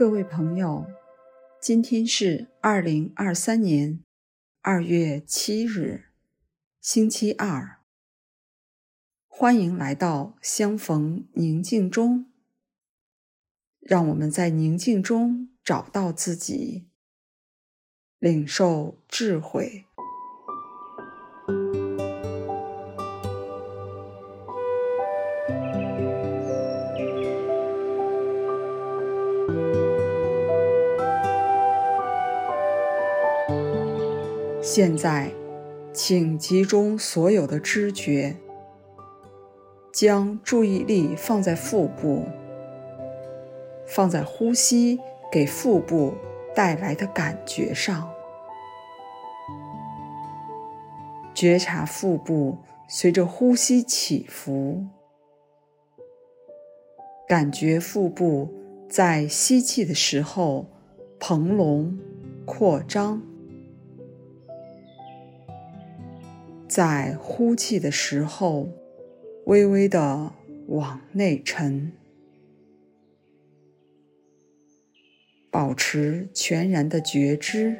各位朋友，今天是二零二三年二月七日，星期二。欢迎来到相逢宁静中，让我们在宁静中找到自己，领受智慧。现在，请集中所有的知觉，将注意力放在腹部，放在呼吸给腹部带来的感觉上，觉察腹部随着呼吸起伏，感觉腹部在吸气的时候膨隆扩张。在呼气的时候，微微的往内沉，保持全然的觉知，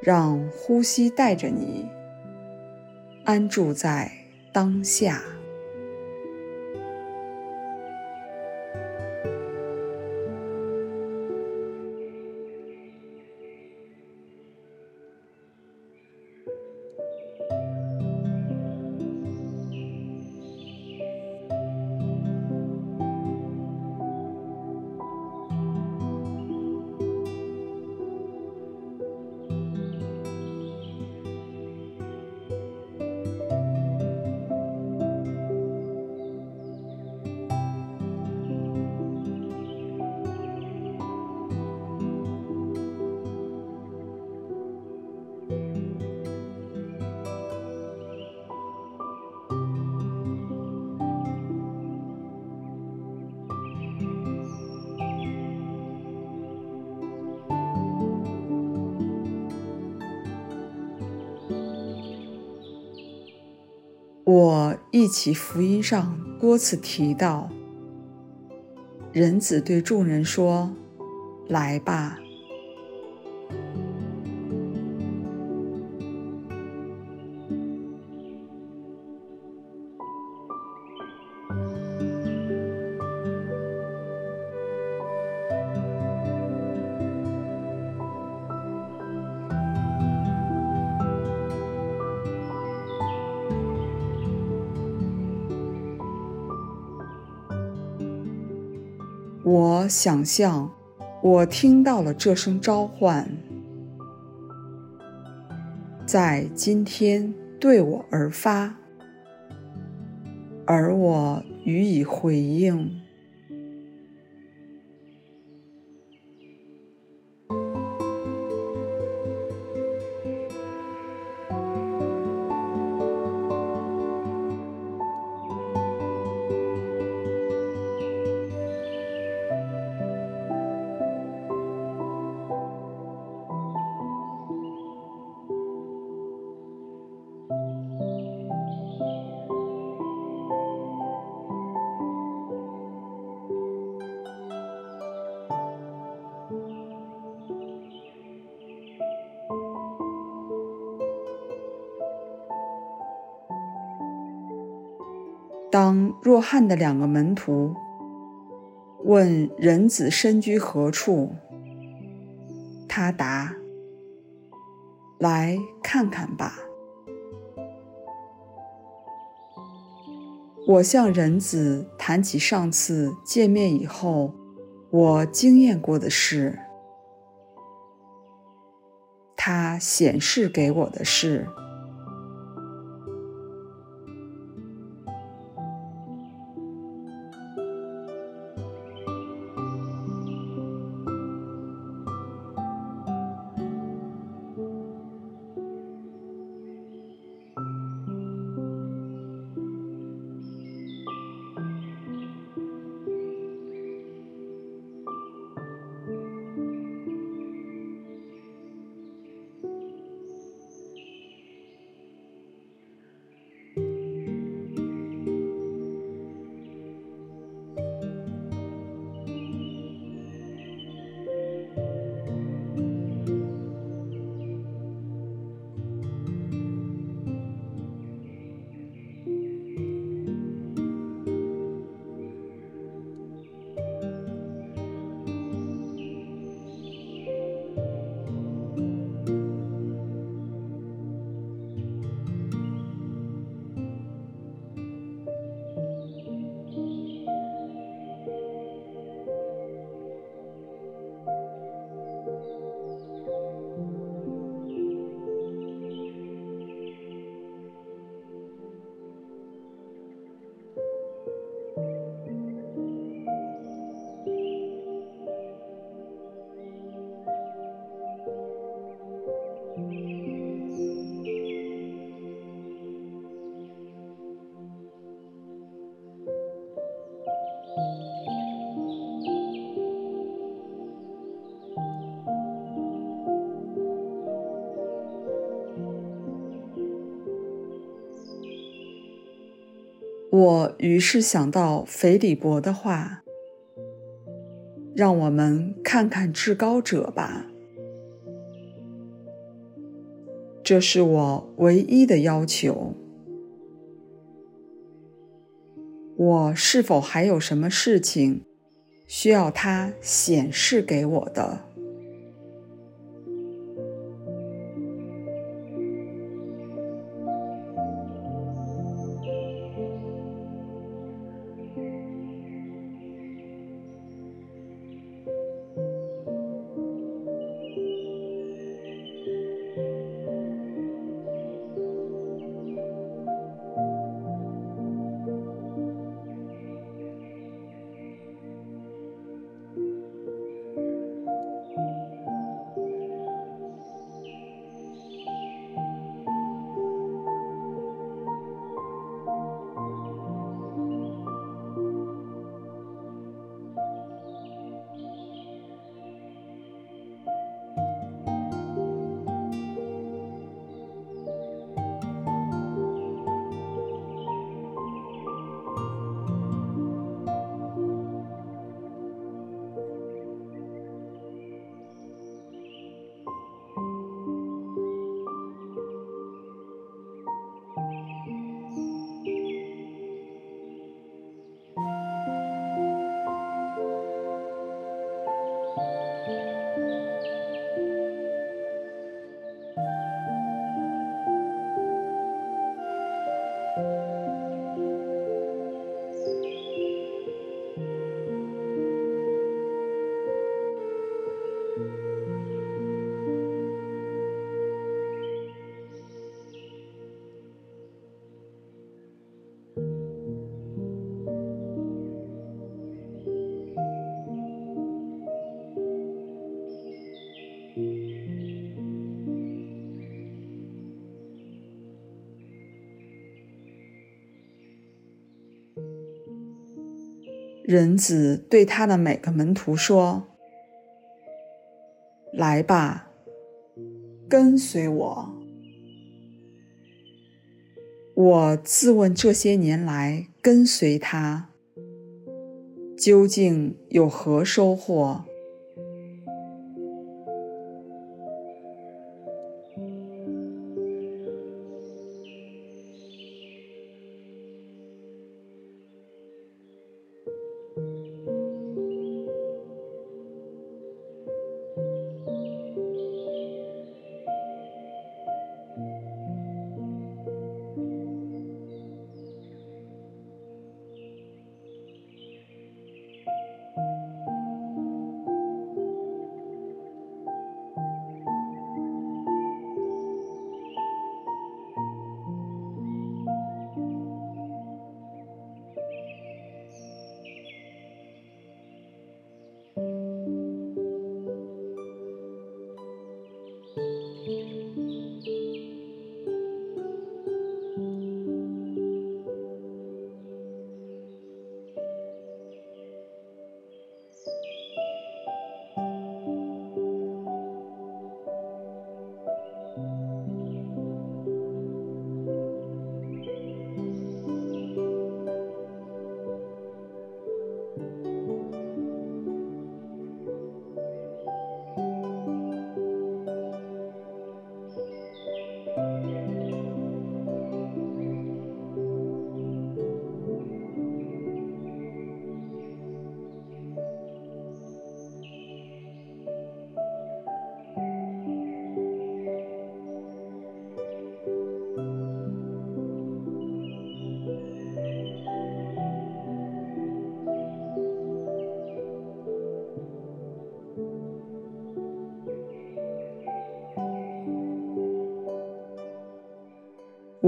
让呼吸带着你安住在当下。我一起福音上多次提到，人子对众人说：“来吧。”我想象，我听到了这声召唤，在今天对我而发，而我予以回应。当若翰的两个门徒问人子身居何处，他答：“来看看吧。”我向人子谈起上次见面以后，我经验过的事，他显示给我的事。我于是想到斐理伯的话：“让我们看看至高者吧。”这是我唯一的要求。我是否还有什么事情需要他显示给我的？人子对他的每个门徒说：“来吧，跟随我。”我自问这些年来跟随他，究竟有何收获？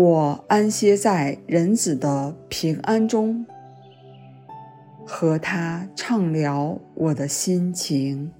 我安歇在人子的平安中，和他畅聊我的心情。